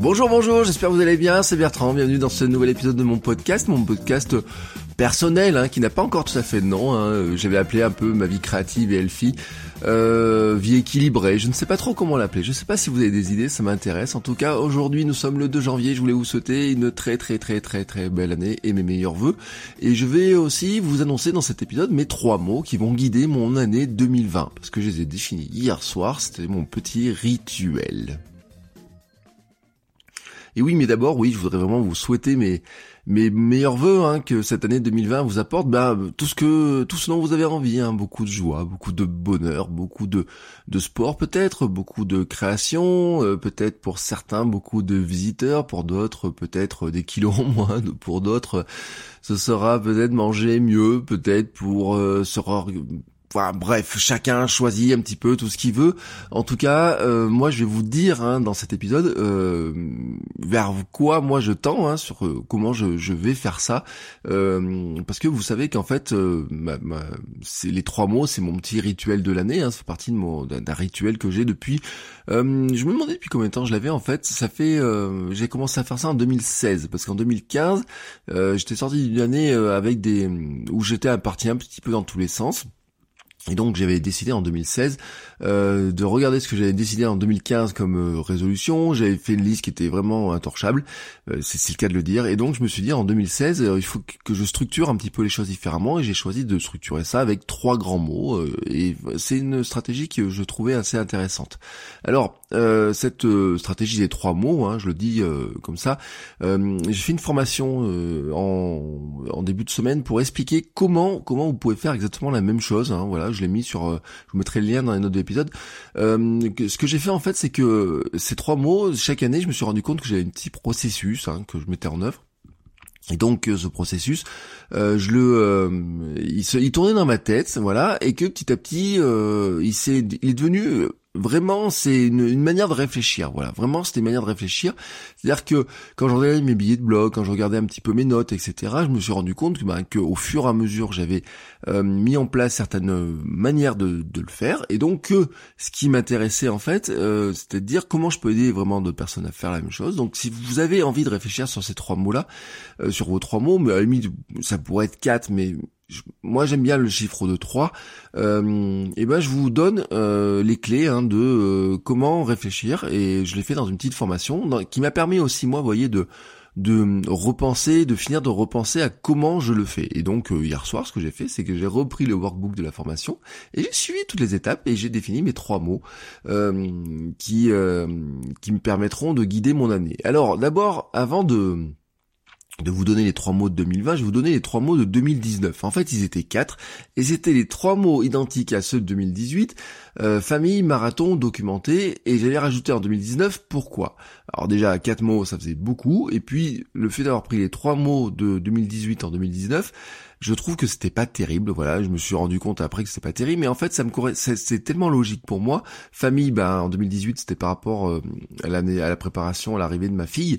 Bonjour, bonjour, j'espère que vous allez bien, c'est Bertrand, bienvenue dans ce nouvel épisode de mon podcast, mon podcast personnel, hein, qui n'a pas encore tout à fait de nom, hein. j'avais appelé un peu ma vie créative et elfie, euh, vie équilibrée, je ne sais pas trop comment l'appeler, je ne sais pas si vous avez des idées, ça m'intéresse, en tout cas aujourd'hui nous sommes le 2 janvier, je voulais vous souhaiter une très très très très très belle année et mes meilleurs voeux, et je vais aussi vous annoncer dans cet épisode mes trois mots qui vont guider mon année 2020, parce que je les ai définis hier soir, c'était mon petit rituel. Et oui, mais d'abord, oui, je voudrais vraiment vous souhaiter mes mes meilleurs voeux, hein, que cette année 2020 vous apporte bah, tout ce que tout ce dont vous avez envie, hein, beaucoup de joie, beaucoup de bonheur, beaucoup de de sport peut-être, beaucoup de création, euh, peut-être pour certains beaucoup de visiteurs, pour d'autres peut-être des kilos en moins, pour d'autres ce sera peut-être manger mieux, peut-être pour euh, se Enfin, bref, chacun choisit un petit peu tout ce qu'il veut. En tout cas, euh, moi, je vais vous dire hein, dans cet épisode euh, vers quoi moi je tends, hein, sur euh, comment je, vais faire ça, parce que vous savez qu'en fait, c'est les trois mots, c'est mon petit rituel de l'année. Hein, c'est partie de mon d'un rituel que j'ai depuis. je me demandais depuis combien de temps je l'avais en fait. Ça fait, j'ai commencé à faire ça en 2016, parce qu'en 2015, j'étais sorti d'une année avec des où j'étais parti un petit peu dans tous les sens. Et donc j'avais décidé en 2016 euh, de regarder ce que j'avais décidé en 2015 comme euh, résolution. J'avais fait une liste qui était vraiment intorchable, euh, c'est le cas de le dire. Et donc je me suis dit en 2016 il faut que je structure un petit peu les choses différemment et j'ai choisi de structurer ça avec trois grands mots. et c'est une stratégie que je trouvais assez intéressante. Alors cette stratégie des trois mots, hein, je le dis comme ça, j'ai fait une formation en, en, début de semaine pour expliquer comment comment vous pouvez faire exactement la même chose. Hein, voilà je l'ai mis sur, euh, je vous mettrai le lien dans les notes de l'épisode. Euh, ce que j'ai fait en fait, c'est que ces trois mots, chaque année, je me suis rendu compte que j'avais un petit processus hein, que je mettais en œuvre. Et donc euh, ce processus, je le, il, se, il tournait dans ma tête, voilà, et que petit à petit, il s'est, il est devenu vraiment c'est une, manière de réfléchir voilà. Vraiment c'était une manière de réfléchir. C'est à dire que quand je regardais mes billets de blog quand je regardais un petit peu mes notes etc je me suis rendu compte que, ben, au fur et à mesure j'avais euh, mis en place certaines manières de, le faire. Et donc que ce qui m'intéressait en fait euh, c'était de dire comment je peux aider vraiment d'autres personnes à faire la même chose. Donc si vous avez envie de réfléchir sur ces trois mots là euh, sur vos trois mots mais à la limite ça pourrait être quatre mais moi j'aime bien le chiffre de 3, euh, et ben je vous donne euh, les clés hein, de euh, comment réfléchir et je l'ai fait dans une petite formation qui m'a permis aussi moi vous voyez de de repenser, de finir de repenser à comment je le fais. Et donc hier soir, ce que j'ai fait, c'est que j'ai repris le workbook de la formation et j'ai suivi toutes les étapes et j'ai défini mes trois mots qui qui me permettront de guider mon année. Alors d'abord, avant de de vous donner les trois mots de 2020, je vais vous donner les trois mots de 2019. En fait, ils étaient quatre, et c'était les trois mots identiques à ceux de 2018, euh, famille, marathon, documenté, et j'allais rajouter en 2019 pourquoi? Alors déjà, quatre mots, ça faisait beaucoup, et puis le fait d'avoir pris les trois mots de 2018 en 2019, je trouve que c'était pas terrible. Voilà, je me suis rendu compte après que c'était pas terrible, mais en fait, ça me c'est tellement logique pour moi. Famille, ben en 2018, c'était par rapport euh, à l'année, à la préparation, à l'arrivée de ma fille.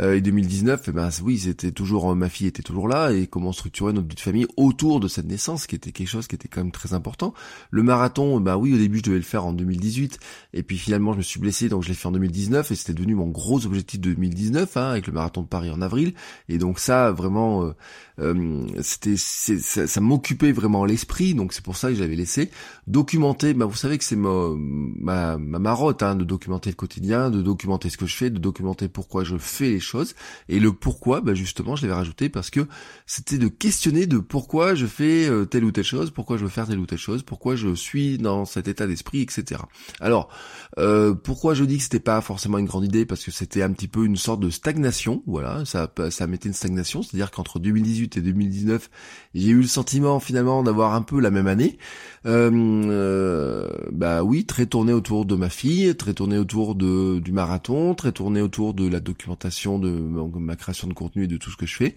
Euh, et 2019, eh ben oui, c'était toujours euh, ma fille était toujours là et comment structurer notre vie de famille autour de cette naissance, qui était quelque chose qui était quand même très important. Le marathon, ben oui, au début je devais le faire en 2018 et puis finalement je me suis blessé, donc je l'ai fait en 2019 et c'était devenu mon gros objectif de 2019 hein, avec le marathon de Paris en avril. Et donc ça, vraiment, euh, c'était ça, ça m'occupait vraiment l'esprit, donc c'est pour ça que j'avais laissé documenter. Ben vous savez que c'est ma, ma, ma marotte hein, de documenter le quotidien, de documenter ce que je fais, de documenter pourquoi je fais choses. Et le pourquoi, bah justement, je l'avais rajouté parce que c'était de questionner de pourquoi je fais euh, telle ou telle chose, pourquoi je veux faire telle ou telle chose, pourquoi je suis dans cet état d'esprit, etc. Alors, euh, pourquoi je dis que c'était pas forcément une grande idée? Parce que c'était un petit peu une sorte de stagnation, voilà, ça, ça mettait une stagnation, c'est-à-dire qu'entre 2018 et 2019, j'ai eu le sentiment finalement d'avoir un peu la même année. Euh, bah oui, très tourné autour de ma fille, très tourné autour de du marathon, très tourné autour de la documentation de ma création de contenu et de tout ce que je fais.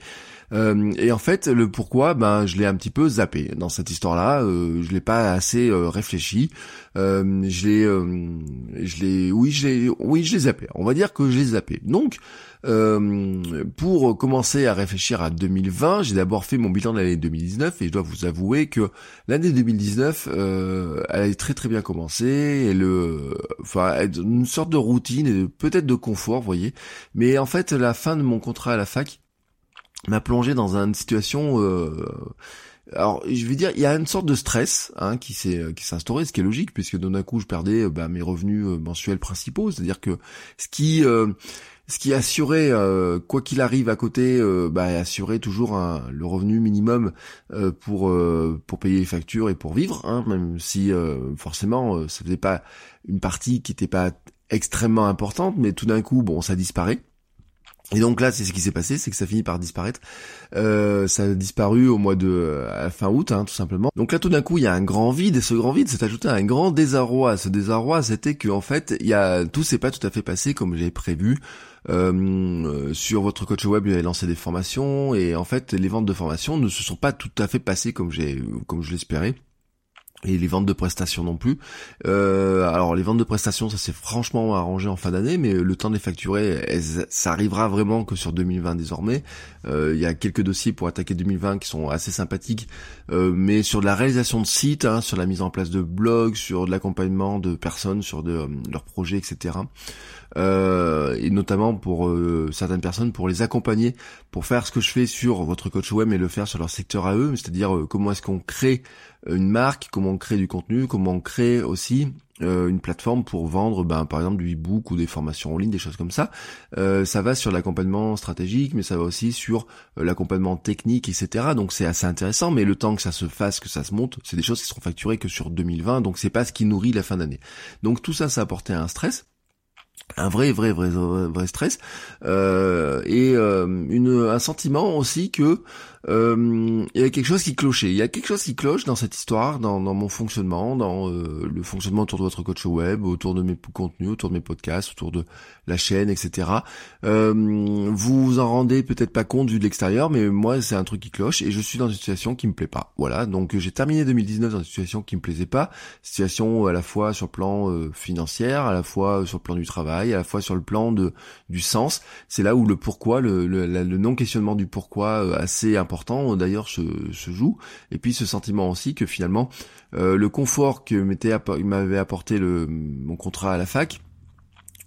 Euh, et en fait, le pourquoi, ben, je l'ai un petit peu zappé dans cette histoire-là. Euh, je l'ai pas assez euh, réfléchi. Euh, je l'ai, euh, je l'ai, oui, je l'ai, oui, je l'ai zappé. On va dire que je l'ai zappé. Donc, pour commencer à réfléchir à 2020, j'ai d'abord fait mon bilan de l'année 2019 et je dois vous avouer que l'année 2019, elle a très très bien commencé. Et le, enfin, une sorte de routine et peut-être de confort, vous voyez. Mais en fait, la fin de mon contrat à la fac m'a plongé dans une situation euh, alors je vais dire il y a une sorte de stress hein, qui s'est qui s'est instauré ce qui est logique puisque d'un coup je perdais euh, bah, mes revenus euh, mensuels principaux. C'est-à-dire que ce qui assurait quoi qu'il arrive à côté bah, assurait toujours le revenu minimum pour payer les factures et pour vivre hein, même si forcément ça faisait pas une partie qui était pas extrêmement importante mais tout d'un coup bon ça disparaît et donc là, c'est ce qui s'est passé, c'est que ça finit par disparaître. Euh, ça a disparu au mois de fin août, hein, tout simplement. Donc là, tout d'un coup, il y a un grand vide, et ce grand vide s'est ajouté à un grand désarroi. Ce désarroi, c'était que en fait, il y a tout s'est pas tout à fait passé comme j'ai prévu. Euh, sur votre coach web, il avait lancé des formations, et en fait, les ventes de formations ne se sont pas tout à fait passées comme j'ai comme je l'espérais et les ventes de prestations non plus. Euh, alors les ventes de prestations, ça s'est franchement arrangé en fin d'année, mais le temps de les facturer, ça arrivera vraiment que sur 2020 désormais. Euh, il y a quelques dossiers pour attaquer 2020 qui sont assez sympathiques, euh, mais sur de la réalisation de sites, hein, sur la mise en place de blogs, sur de l'accompagnement de personnes, sur de, leurs projets, etc. Euh, et notamment pour euh, certaines personnes pour les accompagner pour faire ce que je fais sur votre coach web et le faire sur leur secteur à eux, c'est-à-dire euh, comment est-ce qu'on crée une marque, comment on crée du contenu, comment on crée aussi une plateforme pour vendre ben, par exemple du e-book ou des formations en ligne, des choses comme ça. ça va sur l'accompagnement stratégique, mais ça va aussi sur l'accompagnement technique, etc. Donc c'est assez intéressant, mais le temps que ça se fasse, que ça se monte, c'est des choses qui seront facturées que sur 2020, donc c'est pas ce qui nourrit la fin d'année. Donc tout ça, ça a apporté un stress un vrai vrai vrai vrai stress. Euh, et euh, une un sentiment aussi que euh, il y a quelque chose qui clochait. Il y a quelque chose qui cloche dans cette histoire, dans, dans mon fonctionnement, dans euh, le fonctionnement autour de votre coach web, autour de mes contenus, autour de mes podcasts, autour de la chaîne, etc. Euh, vous vous en rendez peut-être pas compte vu de l'extérieur, mais moi c'est un truc qui cloche et je suis dans une situation qui me plaît pas. Voilà, donc j'ai terminé 2019 dans une situation qui me plaisait pas, situation à la fois sur le plan euh, financier, à la fois sur le plan du travail, à la fois sur le plan de du sens. C'est là où le pourquoi, le, le, le non questionnement du pourquoi euh, assez important d'ailleurs se, joue. Et puis ce sentiment aussi que finalement euh, le confort que m'avait apporté le, mon contrat à la fac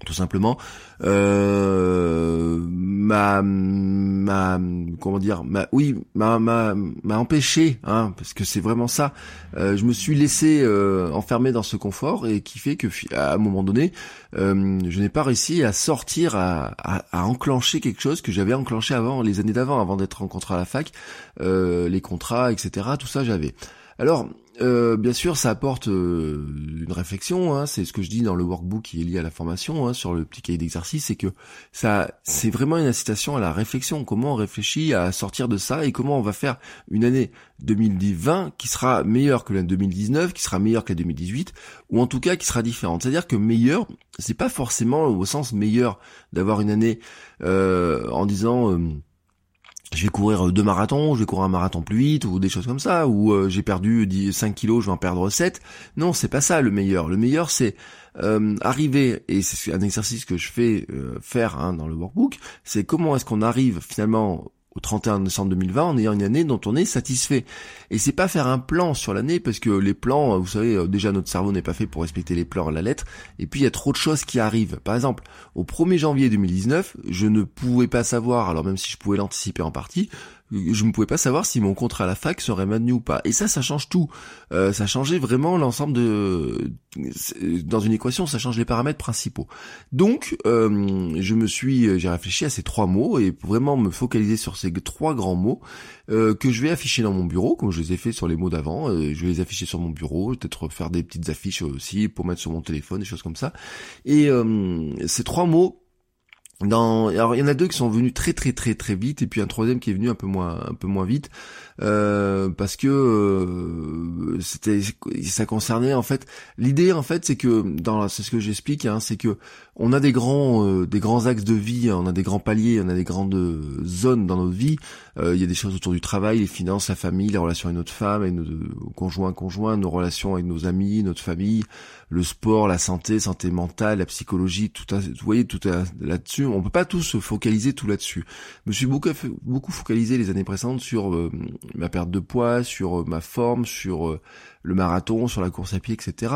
tout simplement euh, m'a m'a comment dire m'a oui m'a m'a m'a empêché hein parce que c'est vraiment ça. Euh, je me suis laissé euh, enfermer dans ce confort et qui fait que à un moment donné euh, je n'ai pas réussi à sortir à, à, à enclencher quelque chose que j'avais enclenché avant les années d'avant avant d'être en contrat à la fac euh, les contrats etc tout ça j'avais. Alors euh, bien sûr, ça apporte euh, une réflexion. Hein, c'est ce que je dis dans le workbook qui est lié à la formation hein, sur le petit cahier d'exercice, c'est que ça, c'est vraiment une incitation à la réflexion. Comment on réfléchit à sortir de ça et comment on va faire une année 2020 qui sera meilleure que l'année 2019, qui sera meilleure que la 2018, ou en tout cas qui sera différente. C'est-à-dire que meilleur, c'est pas forcément au sens meilleur d'avoir une année euh, en disant je vais courir deux marathons, je vais courir un marathon plus vite ou des choses comme ça, ou euh, j'ai perdu 5 kilos, je vais en perdre 7. Non, c'est pas ça le meilleur. Le meilleur c'est euh, arriver, et c'est un exercice que je fais euh, faire hein, dans le workbook, c'est comment est-ce qu'on arrive finalement au 31 décembre 2020 en ayant une année dont on est satisfait. Et c'est pas faire un plan sur l'année parce que les plans, vous savez, euh, déjà notre cerveau n'est pas fait pour respecter les plans à la lettre. Et puis il y a trop de choses qui arrivent. Par exemple, au 1er janvier 2019, je ne pouvais pas savoir, alors même si je pouvais l'anticiper en partie, je ne pouvais pas savoir si mon contrat à la fac serait maintenu ou pas. Et ça, ça change tout. Euh, ça changeait vraiment l'ensemble de... Dans une équation, ça change les paramètres principaux. Donc, euh, je me suis... J'ai réfléchi à ces trois mots et vraiment me focaliser sur ces trois grands mots euh, que je vais afficher dans mon bureau, comme je les ai fait sur les mots d'avant. je vais les afficher sur mon bureau, peut-être faire des petites affiches aussi pour mettre sur mon téléphone, des choses comme ça. Et ces trois mots dans, alors il y en a deux qui sont venus très très très très vite et puis un troisième qui est venu un peu moins un peu moins vite euh, parce que euh, c'était ça concernait en fait l'idée en fait c'est que dans c'est ce que j'explique hein, c'est que on a des grands euh, des grands axes de vie on a des grands paliers on a des grandes zones dans notre vie il y a des choses autour du travail les finances la famille les relations avec notre femme avec nos conjoints conjoints nos relations avec nos amis notre famille le sport la santé santé mentale la psychologie tout à, vous voyez tout là-dessus. On peut pas tous se focaliser tout là-dessus. Je me suis beaucoup beaucoup focalisé les années précédentes sur ma perte de poids, sur euh, ma forme, sur euh, le marathon, sur la course à pied, etc.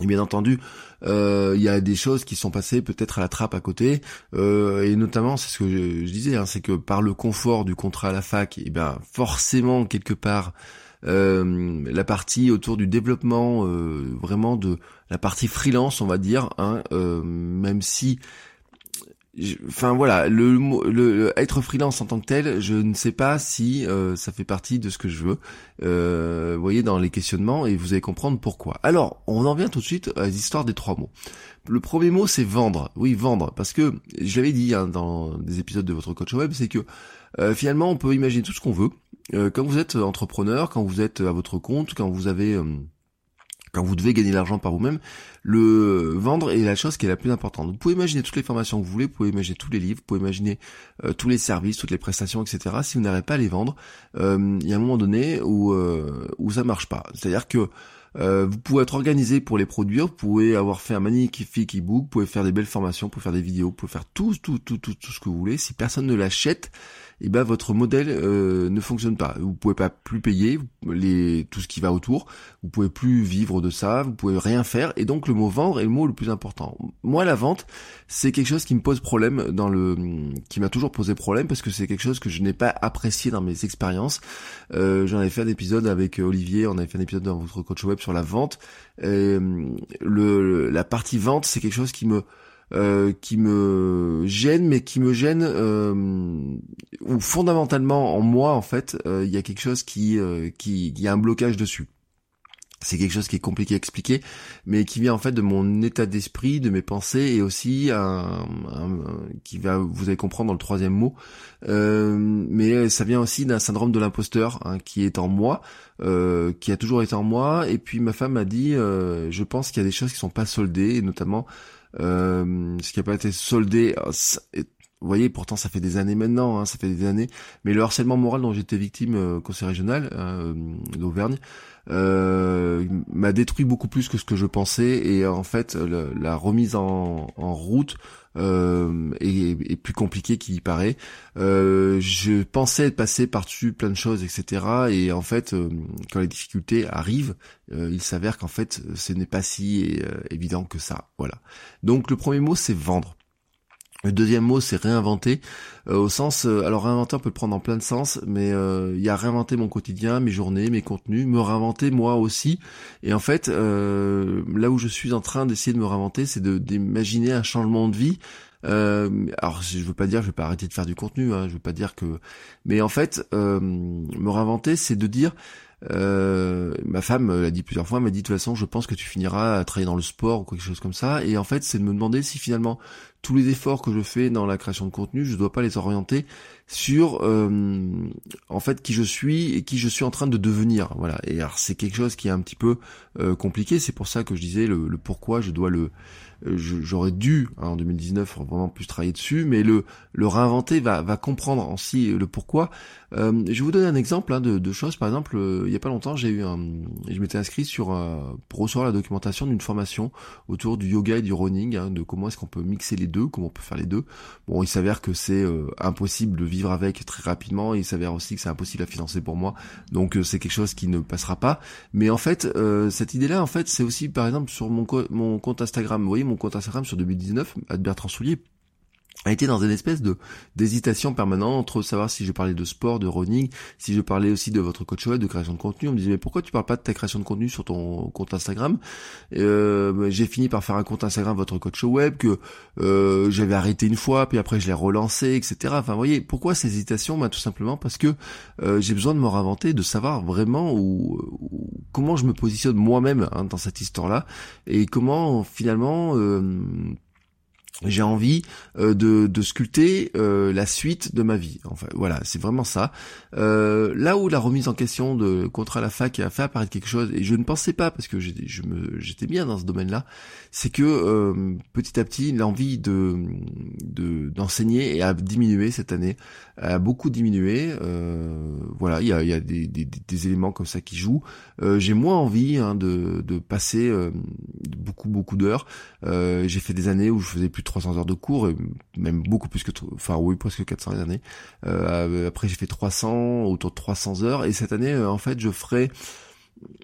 Et bien entendu, euh, il y a des choses qui sont passées peut-être à la trappe à côté, et notamment, c'est ce que je, disais, hein, c'est que par le confort du contrat à la fac, et bien forcément quelque part, la partie autour du développement, vraiment de la partie freelance, on va dire, hein, même si enfin voilà, le, le, être freelance en tant que tel, je ne sais pas si euh, ça fait partie de ce que je veux. Euh, vous voyez dans les questionnements et vous allez comprendre pourquoi. Alors, on en vient tout de suite à l'histoire des trois mots. Le premier mot c'est vendre. Oui, vendre, parce que je l'avais dit hein, dans des épisodes de votre coach web, c'est que euh, finalement on peut imaginer tout ce qu'on veut. quand vous êtes entrepreneur, quand vous êtes à votre compte, quand vous avez quand vous devez gagner l'argent par vous-même, le vendre est la chose qui est la plus importante. Vous pouvez imaginer toutes les formations que vous voulez, vous pouvez imaginer tous les livres, vous pouvez imaginer euh, tous les services, toutes les prestations, etc. Si vous n'arrivez pas à les vendre, euh, il y a un moment donné où euh, où ça marche pas. C'est-à-dire que euh, vous pouvez être organisé pour les produire, vous pouvez avoir fait un magnifique e-book, vous pouvez faire des belles formations, vous pouvez faire des vidéos, vous pouvez faire tout, tout, tout, tout, tout ce que vous voulez. Si personne ne l'achète, eh ben votre modèle euh, ne fonctionne pas. Vous pouvez pas plus payer les tout ce qui va autour, vous pouvez plus vivre de ça, vous pouvez rien faire et donc le mot vendre est le mot le plus important. Moi la vente, c'est quelque chose qui me pose problème dans le qui m'a toujours posé problème parce que c'est quelque chose que je n'ai pas apprécié dans mes expériences. Euh, j'en avais fait un épisode avec Olivier, on avait fait un épisode dans votre coach web sur la vente. Euh, le la partie vente, c'est quelque chose qui me euh, qui me gêne, mais qui me gêne euh, ou fondamentalement en moi en fait, euh, il y a quelque chose qui qui, qui a un blocage dessus. C'est quelque chose qui est compliqué à expliquer, mais qui vient en fait de mon état d'esprit, de mes pensées, et aussi qui va, vous allez comprendre dans le troisième mot, euh, mais ça vient aussi d'un syndrome de l'imposteur hein, qui est en moi, euh, qui a toujours été en moi. Et puis ma femme m'a dit, euh, je pense qu'il y a des choses qui sont pas soldées, et notamment ce qui n'a pas été soldé. Euh, vous voyez, pourtant ça fait des années maintenant, hein, ça fait des années. Mais le harcèlement moral dont j'étais victime au conseil régional euh, d'Auvergne euh, m'a détruit beaucoup plus que ce que je pensais. Et en fait, la remise en, route euh, est, est, plus compliquée qu'il y paraît. Euh, je pensais passé par-dessus plein de choses, etc. Et en fait, quand les difficultés arrivent, il s'avère qu'en fait, ce n'est pas si évident que ça. Voilà. Donc le premier mot, c'est vendre. Le deuxième mot, c'est réinventer, euh, au sens, euh, alors réinventer, on peut le prendre en plein de sens, mais euh, il y a réinventer mon quotidien, mes journées, mes contenus, me réinventer moi aussi. Et en fait, là où je suis en train d'essayer de me réinventer, c'est d'imaginer un changement de vie. alors, je veux pas dire, je vais pas arrêter de faire du contenu, hein, je veux pas dire que, mais en fait, me réinventer, c'est de dire euh, ma femme l'a dit plusieurs fois, m'a dit de toute façon, je pense que tu finiras à travailler dans le sport ou quelque chose comme ça. Et en fait, c'est de me demander si finalement tous les efforts que je fais dans la création de contenu, je dois pas les orienter sur euh, en fait qui je suis et qui je suis en train de devenir. Voilà. Et alors c'est quelque chose qui est un petit peu euh, compliqué. C'est pour ça que je disais le, pourquoi je dois le j'aurais dû hein, en 2019 vraiment plus travailler dessus, mais le le réinventer va va comprendre aussi le pourquoi. Euh, je vais vous donner un exemple hein, de, de, choses. Par exemple, euh, il y a pas longtemps, j'ai eu un, je m'étais inscrit sur euh, pour recevoir la documentation d'une formation autour du yoga et du running, hein, de comment est-ce qu'on peut mixer les deux, comment on peut faire les deux. Bon, il s'avère que c'est impossible de vivre avec très rapidement. Il s'avère aussi que c'est impossible à financer pour moi. Donc c'est quelque chose qui ne passera pas. Mais en fait, cette idée-là, en fait, c'est aussi par exemple sur mon, mon compte Instagram. Vous voyez, mon compte Instagram sur 2019, à Bertrand Soulier, a été dans une espèce de d'hésitation permanente entre savoir si je parlais de sport, de running, si je parlais aussi de votre coach web, de création de contenu. On me disait mais pourquoi tu parles pas de ta création de contenu sur ton compte Instagram? Euh, J'ai fini par faire un compte Instagram votre coach web que euh, j'avais arrêté une fois, puis après je l'ai relancé, etc. Enfin vous voyez pourquoi ces hésitations? Bah, Tout simplement parce que euh, j'ai besoin de me réinventer, de savoir vraiment où, comment je me positionne moi-même hein, dans cette histoire-là et comment finalement j'ai envie euh, de, de, sculpter euh, la suite de ma vie. Enfin voilà, c'est vraiment ça. Euh, là où la remise en question de contrat à la fac a fait apparaître quelque chose, et je ne pensais pas parce que j'étais bien dans ce domaine-là, c'est que petit à petit l'envie de d'enseigner a diminué cette année, a beaucoup diminué. voilà, il y a, y a des, des, des, éléments comme ça qui jouent. J'ai moins envie hein, de, de passer beaucoup beaucoup d'heures. J'ai fait des années où je faisais plus de 300 heures de cours, et même beaucoup plus que, enfin oui, presque 400 années. Euh, après j'ai fait 300, autour de 300 heures, et cette année, euh, en fait, je ferai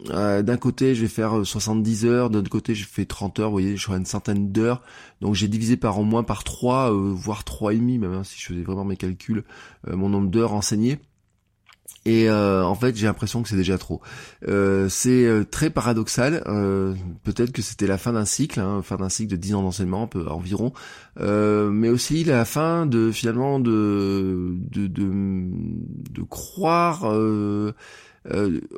euh, d'un côté, je vais faire 70 heures, d'un autre côté, je fais 30 heures, vous voyez, je ferai une centaine d'heures. Donc j'ai divisé par au moins par 3, voire 3,5 et demi, même hein, si je faisais vraiment mes calculs, mon nombre d'heures enseignées. Et euh, en fait, j'ai l'impression que c'est déjà trop. Euh, c'est euh, très paradoxal. Peut-être que c'était la fin d'un cycle, hein, fin d'un cycle de 10 ans d'enseignement environ, mais aussi la fin de finalement de de, de, croire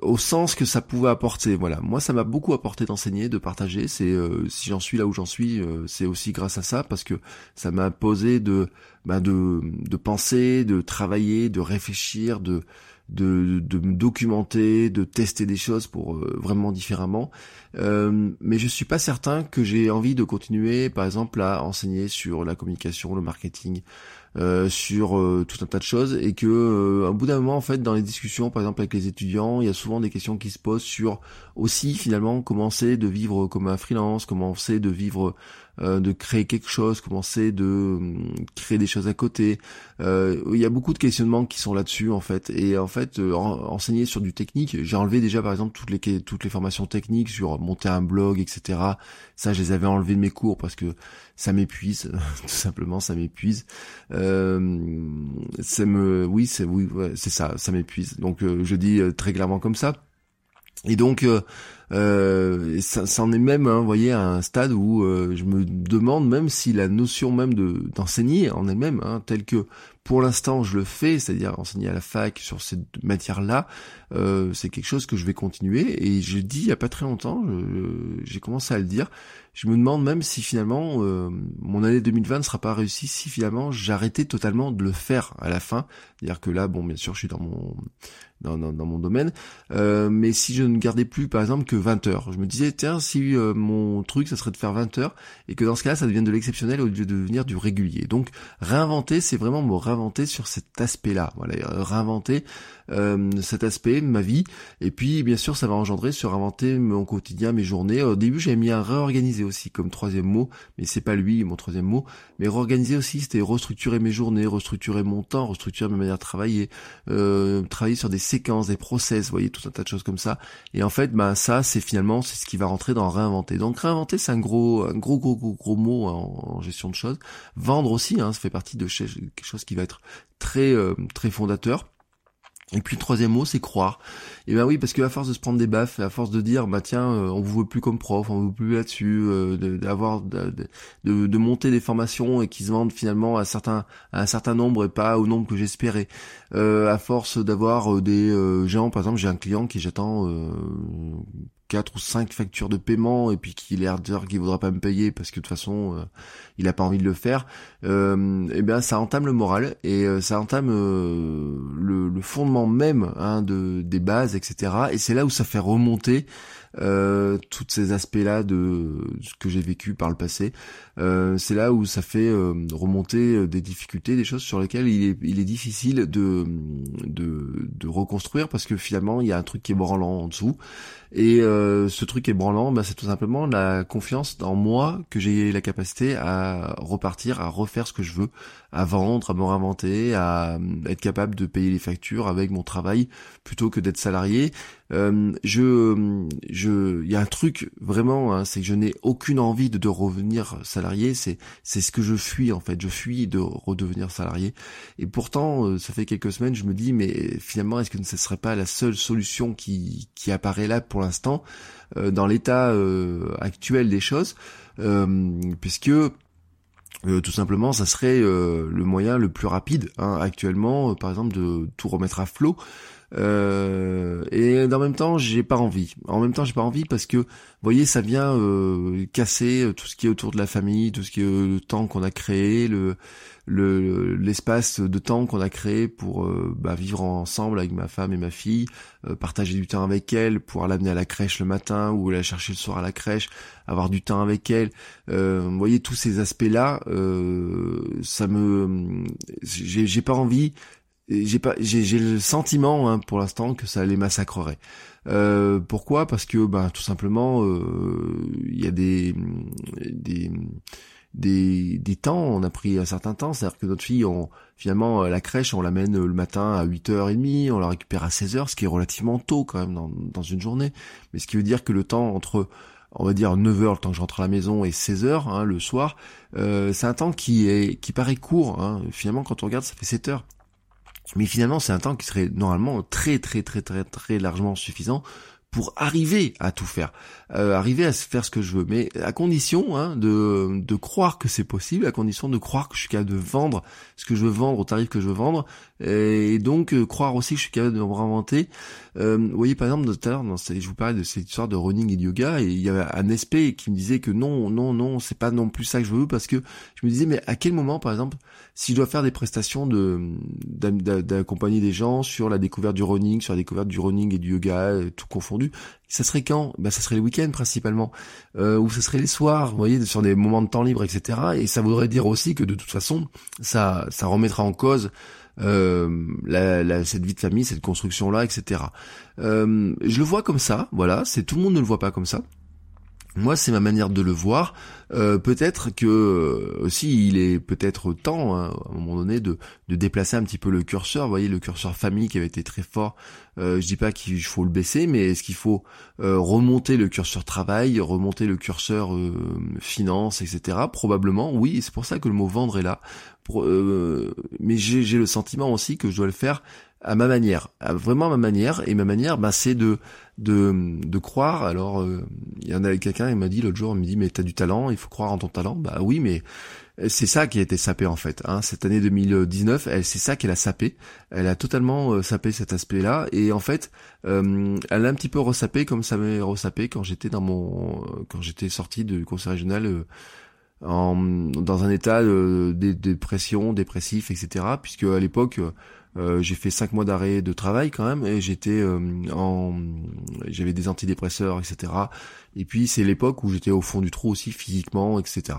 au sens que ça pouvait apporter. Voilà, moi ça m'a beaucoup apporté d'enseigner, de partager. C'est si j'en suis là où j'en suis, c'est aussi grâce à ça parce que ça m'a posé de bah, de de penser, de travailler, de réfléchir, de de, me documenter, de tester des choses pour euh, vraiment différemment. Euh, mais je suis pas certain que j'ai envie de continuer, par exemple, à enseigner sur la communication, le marketing, euh, sur tout un tas de choses, et que un bout d'un moment, en fait, dans les discussions, par exemple avec les étudiants, il y a souvent des questions qui se posent sur aussi finalement comment c'est de vivre comme un freelance, comment c'est de vivre euh, de créer quelque chose, commencer de hum, créer des choses à côté. Euh, il y a beaucoup de questionnements qui sont là-dessus en fait. Et en fait, euh, enseigner sur du technique, j'ai enlevé déjà par exemple toutes les toutes les formations techniques sur monter un blog, etc. Ça, je les avais enlevés de mes cours parce que ça m'épuise, tout simplement, ça m'épuise. Euh, me, oui, c'est oui, c'est ça, ça m'épuise. Donc je dis très clairement comme ça. Et donc, euh, euh, ça, en est même, hein, vous voyez, à un stade où euh, je me demande même si la notion même de d'enseigner en elle-même, hein, telle que pour l'instant je le fais, c'est-à-dire enseigner à la fac sur cette matière-là, euh, c'est quelque chose que je vais continuer. Et je dis il y a pas très longtemps, j'ai commencé à le dire, je me demande même si finalement euh, mon année 2020 ne sera pas réussie si finalement j'arrêtais totalement de le faire à la fin. C'est-à-dire que là, bon, bien sûr, je suis dans mon dans, dans, mon domaine, euh, mais si je ne gardais plus, par exemple, que 20 heures, je me disais, tiens, si euh, mon truc, ça serait de faire 20 heures, et que dans ce cas-là, ça devienne de l'exceptionnel au lieu de devenir du régulier. Donc, réinventer, c'est vraiment me réinventer sur cet aspect-là. Voilà, réinventer euh, cet aspect, ma vie. Et puis, bien sûr, ça va engendrer sur inventer mon quotidien, mes journées. Au début, j'avais mis un réorganiser aussi comme troisième mot, mais c'est pas lui mon troisième mot. Mais réorganiser aussi, c'était restructurer mes journées, restructurer mon temps, restructurer ma manière de travailler, euh, travailler sur des séquences, des process, vous voyez, tout un tas de choses comme ça. Et en fait, ben ça, c'est finalement, c'est ce qui va rentrer dans réinventer. Donc réinventer, c'est un gros, un gros, gros, gros, gros mot en, gestion de choses. Vendre aussi, hein, ça fait partie de quelque chose qui va être très, euh, très fondateur. Et puis le troisième mot, c'est croire. Et ben oui, parce que à force de se prendre des baffes, à force de dire, bah tiens, euh, on vous veut plus comme prof, on vous veut plus là-dessus, euh, d'avoir de, de, monter des formations et qui se vendent finalement à certains à un certain nombre et pas au nombre que j'espérais. Euh, à force d'avoir euh, des gens, par exemple, j'ai un client qui j'attends quatre ou cinq factures de paiement et puis qu'il est dire qu'il voudra pas me payer parce que de toute façon euh, il a pas envie de le faire euh, et eh bien ça entame le moral et euh, ça entame euh, le, le, fondement même hein, de des bases etc et c'est là où ça fait remonter euh, tous ces aspects-là de ce que j'ai vécu par le passé. Euh, c'est là où ça fait remonter des difficultés, des choses sur lesquelles il est, il est difficile de, de, de reconstruire parce que finalement il y a un truc qui est branlant en dessous. Et euh, ce truc qui est branlant, bah, c'est tout simplement la confiance dans moi que j'ai la capacité à repartir, à refaire ce que je veux, à vendre, à me réinventer, à être capable de payer les factures avec mon travail plutôt que d'être salarié. Euh, je, je, il y a un truc vraiment, hein, c'est que je n'ai aucune envie de, de revenir salarié. C'est, c'est ce que je fuis en fait. Je fuis de redevenir salarié. Et pourtant, euh, ça fait quelques semaines, je me dis, mais finalement, est-ce que ce serait pas la seule solution qui, qui apparaît là pour l'instant euh, dans l'état actuel des choses, puisque euh, tout simplement, ça serait euh, le moyen le plus rapide hein, actuellement, euh, par exemple, de tout remettre à flot. Euh, et en même temps, j'ai pas envie. En même temps, j'ai pas envie parce que, vous voyez, ça vient euh, casser tout ce qui est autour de la famille, tout ce qui est le temps qu'on a créé, le l'espace de temps qu'on a créé pour euh, bah, vivre ensemble avec ma femme et ma fille, euh, partager du temps avec elle, pouvoir l'amener à la crèche le matin ou la chercher le soir à la crèche, avoir du temps avec elle. Euh, vous voyez tous ces aspects-là, ça me, j'ai pas envie j'ai pas j'ai le sentiment hein, pour l'instant que ça les massacrerait. Euh, pourquoi? Parce que bah tout simplement il y a des des des, des temps, on a pris un certain temps, c'est-à-dire que notre fille, on, finalement, la crèche, on l'amène le matin à 8h30, on la récupère à 16h, ce qui est relativement tôt quand même dans, dans une journée, mais ce qui veut dire que le temps entre on va dire 9h le temps que je rentre à la maison et 16h hein, le soir, euh, c'est un temps qui est qui paraît court. Hein. Finalement, quand on regarde, ça fait 7 heures. Mais finalement, c'est un temps qui serait normalement très très très très très largement suffisant pour arriver à tout faire, euh, arriver à faire ce que je veux, mais à condition hein, de, de croire que c'est possible, à condition de croire que je suis capable de vendre ce que je veux vendre au tarif que je veux vendre, et donc euh, croire aussi que je suis capable de me réinventer. Euh, vous voyez par exemple tout à l'heure, je vous parlais de cette histoire de running et de yoga, et il y avait un SP qui me disait que non, non, non, c'est pas non plus ça que je veux, parce que je me disais mais à quel moment par exemple, si je dois faire des prestations de d'accompagner des gens sur la découverte du running, sur la découverte du running et du yoga, tout confondu ça serait quand? Ben ça serait les week-ends principalement, euh, ou ça serait les soirs, vous voyez, sur des moments de temps libre, etc. Et ça voudrait dire aussi que de toute façon, ça, ça remettra en cause euh, cette vie de famille, cette construction là, etc. Euh, je le vois comme ça, voilà. C'est tout le monde ne le voit pas comme ça. Moi, c'est ma manière de le voir. Euh, peut-être que aussi il est peut-être temps hein, à un moment donné de, de, déplacer un petit peu le curseur. Vous voyez le curseur famille qui avait été très fort. Euh, je dis pas qu'il faut le baisser, mais est-ce qu'il faut remonter le curseur travail, remonter le curseur finance, etc. Probablement, oui. C'est pour ça que le mot vendre est là. Pour, mais j'ai le sentiment aussi que je dois le faire à ma manière, vraiment à ma manière. Et ma manière, bah, c'est de, de, de croire. Alors, euh, il y en a quelqu'un, il m'a dit l'autre jour, il me dit, mais t'as du talent, il faut croire en ton talent. Bah oui, mais c'est ça qui a été sapé en fait. Hein. Cette année 2019, elle, c'est ça qu'elle a sapé. Elle a totalement euh, sapé cet aspect-là. Et en fait, euh, elle a un petit peu resapé comme ça m'est resapé quand j'étais dans mon, quand j'étais sorti du conseil régional. En, dans un état de, dépression, dépressif, etc. Puisque à l'époque, euh, j'ai fait cinq mois d'arrêt de travail quand même et j'étais euh, en j'avais des antidépresseurs etc et puis c'est l'époque où j'étais au fond du trou aussi physiquement etc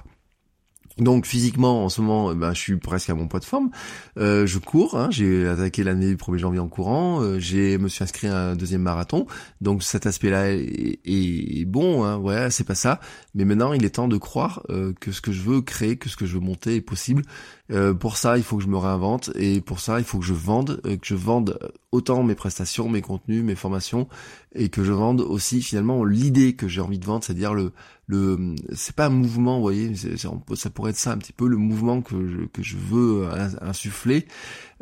donc physiquement, en ce moment, ben, je suis presque à mon poids de forme. Euh, je cours, hein, j'ai attaqué l'année du 1er janvier en courant, euh, j'ai me suis inscrit à un deuxième marathon. Donc cet aspect-là est, bon, hein, ouais, c'est pas ça. Mais maintenant, il est temps de croire euh, que ce que je veux créer, que ce que je veux monter est possible. Euh, pour ça, il faut que je me réinvente et pour ça, il faut que je vende, que je vende autant mes prestations, mes contenus, mes formations et que je vende aussi finalement l'idée que j'ai envie de vendre, c'est-à-dire le le c'est pas un mouvement, vous voyez, ça pourrait être ça un petit peu le mouvement que je, que je veux insuffler.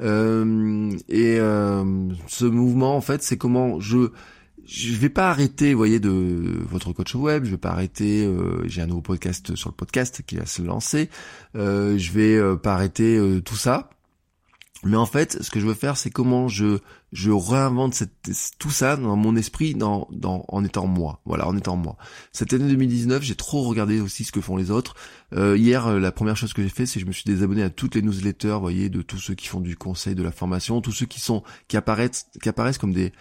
Euh, et euh, ce mouvement en fait, c'est comment je je vais pas arrêter, vous voyez, de votre coach web. Je vais pas arrêter. Euh, j'ai un nouveau podcast sur le podcast qui va se lancer. Euh, je vais euh, pas arrêter euh, tout ça. Mais en fait, ce que je veux faire, c'est comment je je réinvente tout ça dans mon esprit, dans, en étant moi. Voilà, en étant moi. Cette année 2019, j'ai trop regardé aussi ce que font les autres. Euh, hier, euh, la première chose que j'ai fait, c'est que je me suis désabonné à toutes les newsletters, vous voyez, de tous ceux qui font du conseil, de la formation, tous ceux qui sont qui apparaissent qui apparaissent comme des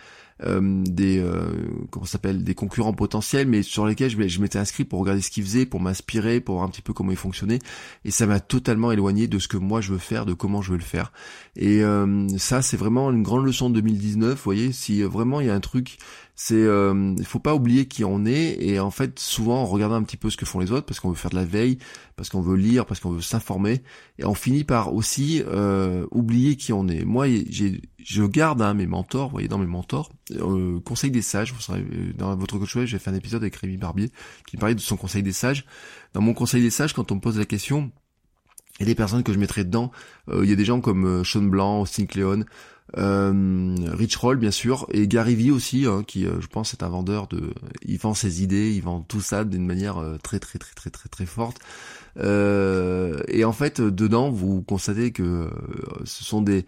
des euh, comment s'appelle des concurrents potentiels mais sur lesquels je, je m'étais inscrit pour regarder ce qu'ils faisaient pour m'inspirer pour voir un petit peu comment ils fonctionnaient. Et ça m'a totalement éloigné de ce que moi je veux faire de comment je veux le faire. Et euh, ça c'est vraiment une grande leçon de 2019 vous voyez. Si vraiment il y a un truc c'est euh, faut pas oublier qui on est et en fait souvent en regardant un petit peu ce que font les autres parce qu'on veut faire de la veille parce qu'on veut lire parce qu'on veut s'informer et on finit par aussi euh, oublier qui on est. Moi j'ai je garde hein, mes mentors vous voyez dans mes mentors. Euh, conseil des sages vous savez, euh, dans votre coach web j'ai fait un épisode avec Rémi Barbier qui parlait de son conseil des sages. Dans mon conseil des sages quand on me pose la question il y a des personnes que je mettrais dedans. Euh, il y a des gens comme Sean Blanc Austin Cleon euh, Rich Roll bien sûr et Gary Vee aussi hein, qui euh, je pense est un vendeur de il vend ses idées il vend tout ça d'une manière euh, très très très très très très forte. Euh, et en fait dedans vous constatez que ce sont des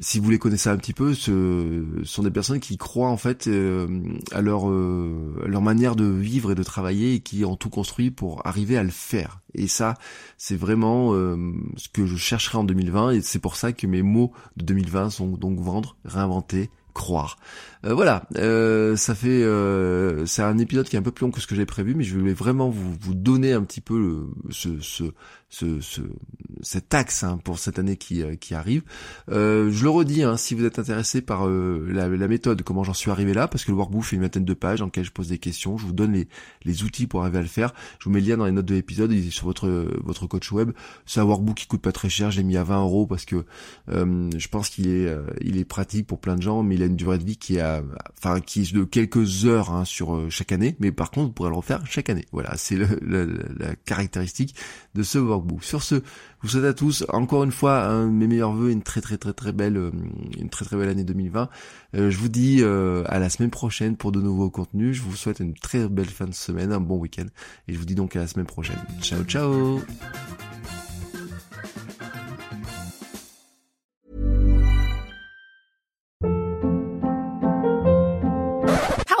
si vous les connaissez un petit peu, ce sont des personnes qui croient en fait à leur leur manière de vivre et de travailler et qui ont tout construit pour arriver à le faire. Et ça, c'est vraiment ce que je chercherai en 2020 et c'est pour ça que mes mots de 2020 sont donc vendre, réinventer, croire. Euh, voilà, euh, ça fait, euh, c'est un épisode qui est un peu plus long que ce que j'ai prévu, mais je voulais vraiment vous, vous donner un petit peu le, ce, ce, ce, ce, cet axe hein, pour cette année qui, euh, qui arrive. Euh, je le redis, hein, si vous êtes intéressé par euh, la, la, méthode, comment j'en suis arrivé là, parce que le workbook fait une vingtaine de pages dans lesquelles je pose des questions, je vous donne les, les outils pour arriver à le faire. Je vous mets le lien dans les notes de l'épisode, il est sur votre votre coach web. C'est un workbook qui coûte pas très cher, j'ai mis à 20 euros parce que je pense qu'il est il est pratique pour plein de gens, mais il a une durée de vie qui a, enfin qui est de quelques heures hein, sur chaque année, mais par contre vous pourrez le refaire chaque année. Voilà, c'est la caractéristique de ce workbook. Sur ce, je vous souhaite à tous encore une fois mes meilleurs voeux, une très très très très belle, euh, une très très belle année 2020. Euh, je vous dis euh, à la semaine prochaine pour de nouveaux contenus. Je vous souhaite une très belle fin de semaine, un bon week-end, et je vous dis donc à la semaine prochaine. Ciao ciao.